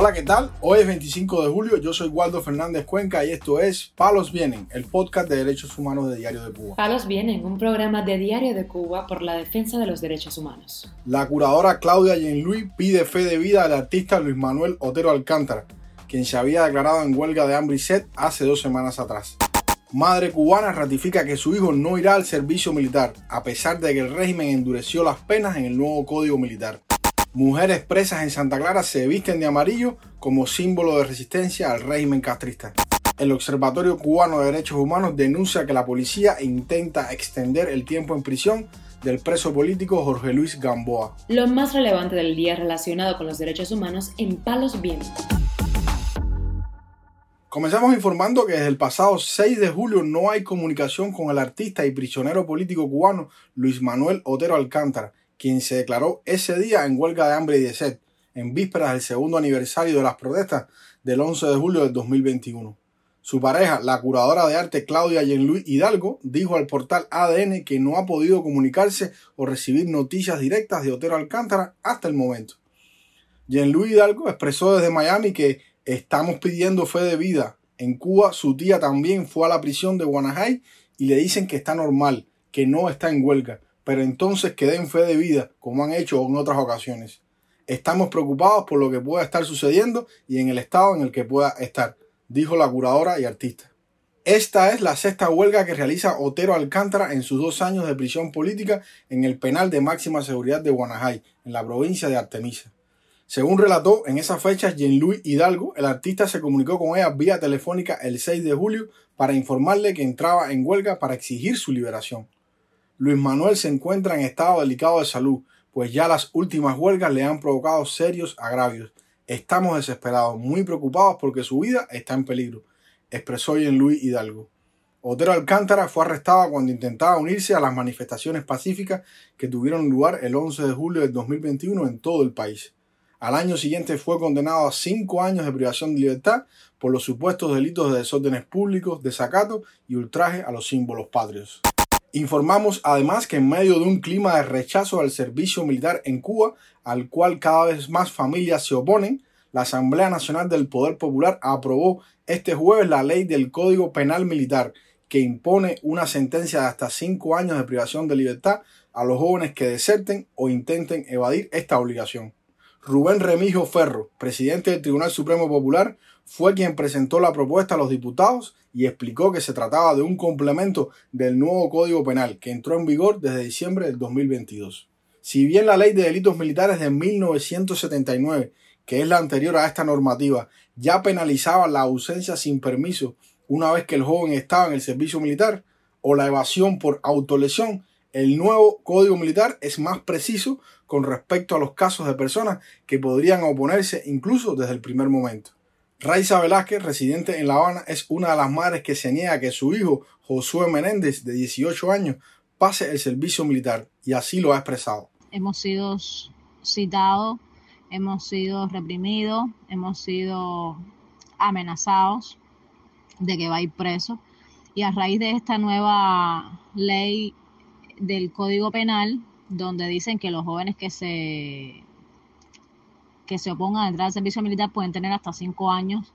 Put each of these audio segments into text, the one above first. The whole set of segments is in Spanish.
Hola, ¿qué tal? Hoy es 25 de julio, yo soy Waldo Fernández Cuenca y esto es Palos Vienen, el podcast de derechos humanos de Diario de Cuba. Palos Vienen, un programa de Diario de Cuba por la defensa de los derechos humanos. La curadora Claudia Jean-Louis pide fe de vida al artista Luis Manuel Otero Alcántara, quien se había declarado en huelga de hambre y sed hace dos semanas atrás. Madre cubana ratifica que su hijo no irá al servicio militar, a pesar de que el régimen endureció las penas en el nuevo código militar. Mujeres presas en Santa Clara se visten de amarillo como símbolo de resistencia al régimen castrista. El Observatorio Cubano de Derechos Humanos denuncia que la policía intenta extender el tiempo en prisión del preso político Jorge Luis Gamboa. Lo más relevante del día relacionado con los derechos humanos en Palos Vientos. Comenzamos informando que desde el pasado 6 de julio no hay comunicación con el artista y prisionero político cubano Luis Manuel Otero Alcántara, quien se declaró ese día en huelga de hambre y de sed, en vísperas del segundo aniversario de las protestas del 11 de julio del 2021. Su pareja, la curadora de arte Claudia Jean-Louis Hidalgo, dijo al portal ADN que no ha podido comunicarse o recibir noticias directas de Otero Alcántara hasta el momento. Jean-Louis Hidalgo expresó desde Miami que estamos pidiendo fe de vida. En Cuba su tía también fue a la prisión de Guanajay y le dicen que está normal, que no está en huelga pero entonces que den fe de vida, como han hecho en otras ocasiones. Estamos preocupados por lo que pueda estar sucediendo y en el estado en el que pueda estar, dijo la curadora y artista. Esta es la sexta huelga que realiza Otero Alcántara en sus dos años de prisión política en el penal de máxima seguridad de Guanajay, en la provincia de Artemisa. Según relató, en esa fecha Jean-Louis Hidalgo, el artista se comunicó con ella vía telefónica el 6 de julio para informarle que entraba en huelga para exigir su liberación. Luis Manuel se encuentra en estado delicado de salud, pues ya las últimas huelgas le han provocado serios agravios. Estamos desesperados, muy preocupados porque su vida está en peligro, expresó Jean Luis Hidalgo. Otero Alcántara fue arrestado cuando intentaba unirse a las manifestaciones pacíficas que tuvieron lugar el 11 de julio del 2021 en todo el país. Al año siguiente fue condenado a cinco años de privación de libertad por los supuestos delitos de desórdenes públicos, desacato y ultraje a los símbolos patrios. Informamos además que en medio de un clima de rechazo al servicio militar en Cuba, al cual cada vez más familias se oponen, la Asamblea Nacional del Poder Popular aprobó este jueves la ley del Código Penal Militar, que impone una sentencia de hasta cinco años de privación de libertad a los jóvenes que deserten o intenten evadir esta obligación. Rubén Remijo Ferro, presidente del Tribunal Supremo Popular, fue quien presentó la propuesta a los diputados y explicó que se trataba de un complemento del nuevo Código Penal que entró en vigor desde diciembre del 2022. Si bien la ley de delitos militares de 1979, que es la anterior a esta normativa, ya penalizaba la ausencia sin permiso una vez que el joven estaba en el servicio militar o la evasión por autolesión, el nuevo Código Militar es más preciso con respecto a los casos de personas que podrían oponerse incluso desde el primer momento. Raiza Velázquez, residente en La Habana, es una de las madres que se niega que su hijo, Josué Menéndez, de 18 años, pase el servicio militar y así lo ha expresado. Hemos sido citados, hemos sido reprimidos, hemos sido amenazados de que va a ir preso y a raíz de esta nueva ley del Código Penal, donde dicen que los jóvenes que se que se opongan a entrar al servicio militar pueden tener hasta cinco años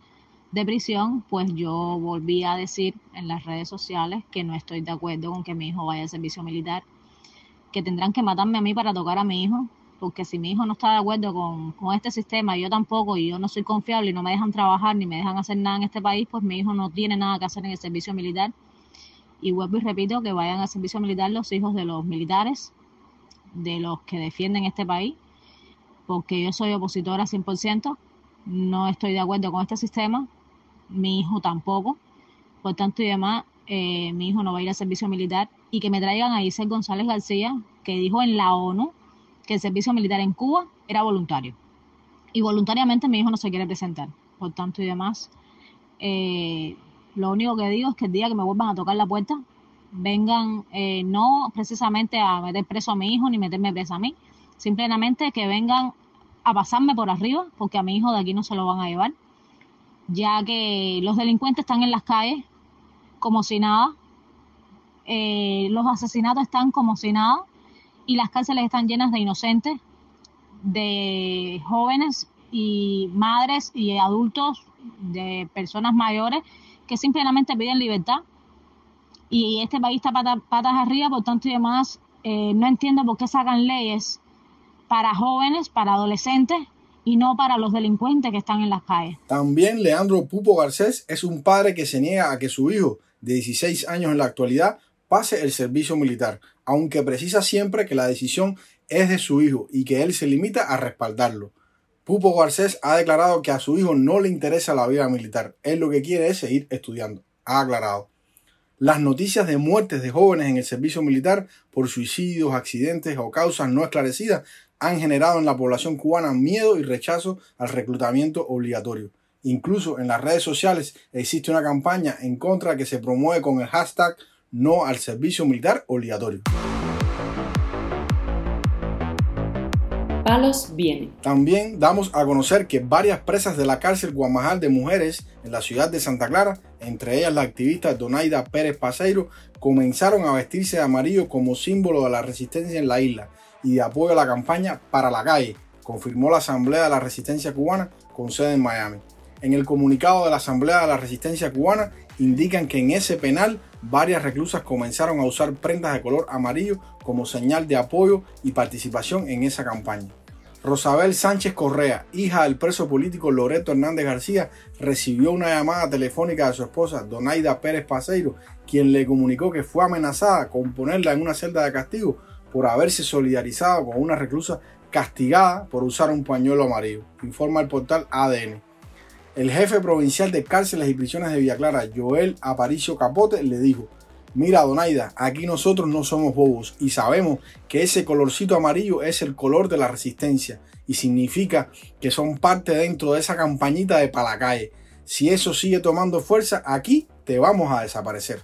de prisión, pues yo volví a decir en las redes sociales que no estoy de acuerdo con que mi hijo vaya al servicio militar, que tendrán que matarme a mí para tocar a mi hijo, porque si mi hijo no está de acuerdo con, con este sistema, yo tampoco, y yo no soy confiable y no me dejan trabajar ni me dejan hacer nada en este país, pues mi hijo no tiene nada que hacer en el servicio militar. Y vuelvo y repito que vayan al servicio militar los hijos de los militares, de los que defienden este país, porque yo soy opositora 100%, no estoy de acuerdo con este sistema, mi hijo tampoco, por tanto y demás, eh, mi hijo no va a ir al servicio militar y que me traigan a Isel González García, que dijo en la ONU que el servicio militar en Cuba era voluntario. Y voluntariamente mi hijo no se quiere presentar. Por tanto y demás, eh, lo único que digo es que el día que me vuelvan a tocar la puerta, vengan eh, no precisamente a meter preso a mi hijo ni meterme preso a mí, simplemente que vengan a pasarme por arriba, porque a mi hijo de aquí no se lo van a llevar, ya que los delincuentes están en las calles como si nada, eh, los asesinatos están como si nada y las cárceles están llenas de inocentes, de jóvenes y madres y adultos de personas mayores que simplemente piden libertad. Y este país está patas arriba, por tanto y demás, eh, no entiendo por qué sacan leyes para jóvenes, para adolescentes y no para los delincuentes que están en las calles. También Leandro Pupo Garcés es un padre que se niega a que su hijo, de 16 años en la actualidad, pase el servicio militar, aunque precisa siempre que la decisión es de su hijo y que él se limita a respaldarlo. Pupo Garcés ha declarado que a su hijo no le interesa la vida militar, él lo que quiere es seguir estudiando, ha aclarado. Las noticias de muertes de jóvenes en el servicio militar por suicidios, accidentes o causas no esclarecidas han generado en la población cubana miedo y rechazo al reclutamiento obligatorio. Incluso en las redes sociales existe una campaña en contra que se promueve con el hashtag no al servicio militar obligatorio. Palos vienen. También damos a conocer que varias presas de la cárcel Guamajal de mujeres en la ciudad de Santa Clara, entre ellas la activista Donaida Pérez Paseiro, comenzaron a vestirse de amarillo como símbolo de la resistencia en la isla y de apoyo a la campaña Para la Calle, confirmó la Asamblea de la Resistencia Cubana con sede en Miami. En el comunicado de la Asamblea de la Resistencia Cubana indican que en ese penal varias reclusas comenzaron a usar prendas de color amarillo como señal de apoyo y participación en esa campaña. Rosabel Sánchez Correa, hija del preso político Loreto Hernández García, recibió una llamada telefónica de su esposa, Donaida Pérez Paseiro, quien le comunicó que fue amenazada con ponerla en una celda de castigo por haberse solidarizado con una reclusa castigada por usar un pañuelo amarillo, informa el portal ADN. El jefe provincial de cárceles y prisiones de Villa Clara, Joel Aparicio Capote, le dijo, mira Donaida, aquí nosotros no somos bobos y sabemos que ese colorcito amarillo es el color de la resistencia y significa que son parte dentro de esa campañita de Palacalle. Si eso sigue tomando fuerza, aquí te vamos a desaparecer.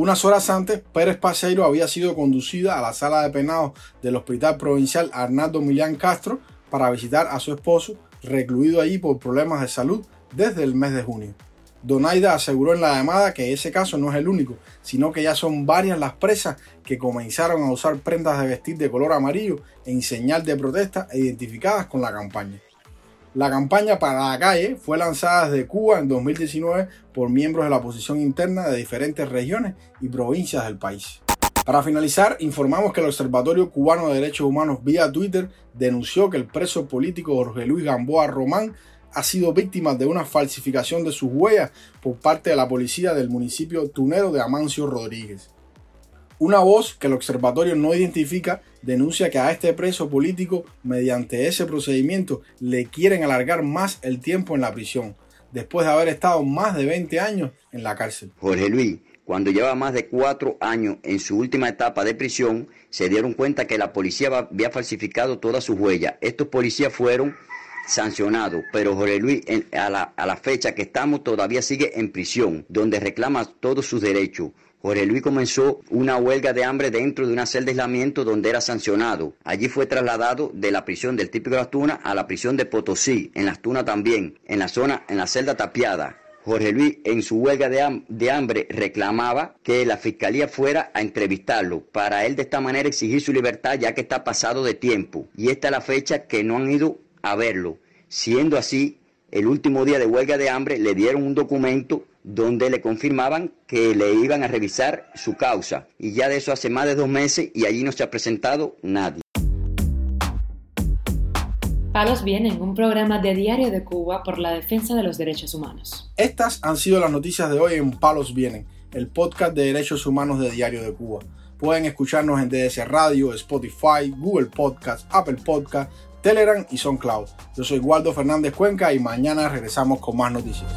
Unas horas antes, Pérez Paseiro había sido conducida a la sala de penados del Hospital Provincial Arnaldo Millán Castro para visitar a su esposo, recluido allí por problemas de salud desde el mes de junio. Donaida aseguró en la llamada que ese caso no es el único, sino que ya son varias las presas que comenzaron a usar prendas de vestir de color amarillo en señal de protesta e identificadas con la campaña. La campaña para la calle fue lanzada desde Cuba en 2019 por miembros de la oposición interna de diferentes regiones y provincias del país. Para finalizar, informamos que el Observatorio Cubano de Derechos Humanos vía Twitter denunció que el preso político Jorge Luis Gamboa Román ha sido víctima de una falsificación de sus huellas por parte de la policía del municipio tunero de Amancio Rodríguez. Una voz que el observatorio no identifica denuncia que a este preso político, mediante ese procedimiento, le quieren alargar más el tiempo en la prisión, después de haber estado más de 20 años en la cárcel. Jorge Luis, cuando lleva más de cuatro años en su última etapa de prisión, se dieron cuenta que la policía había falsificado todas sus huellas. Estos policías fueron sancionados, pero Jorge Luis a, la, a la fecha que estamos todavía sigue en prisión, donde reclama todos sus derechos. Jorge Luis comenzó una huelga de hambre dentro de una celda de aislamiento donde era sancionado. Allí fue trasladado de la prisión del típico de las Tunas a la prisión de Potosí, en las Tunas también, en la zona, en la celda tapiada. Jorge Luis en su huelga de, hambre reclamaba que la fiscalía fuera a entrevistarlo para él de esta manera exigir su libertad ya que está pasado de tiempo. Y esta es la fecha que no han ido a verlo. Siendo así, el último día de huelga de hambre le dieron un documento donde le confirmaban que le iban a revisar su causa. Y ya de eso hace más de dos meses y allí no se ha presentado nadie. Palos Vienen, un programa de Diario de Cuba por la defensa de los derechos humanos. Estas han sido las noticias de hoy en Palos Vienen, el podcast de derechos humanos de Diario de Cuba. Pueden escucharnos en DS Radio, Spotify, Google Podcast, Apple Podcast, Telegram y SoundCloud. Yo soy Waldo Fernández Cuenca y mañana regresamos con más noticias.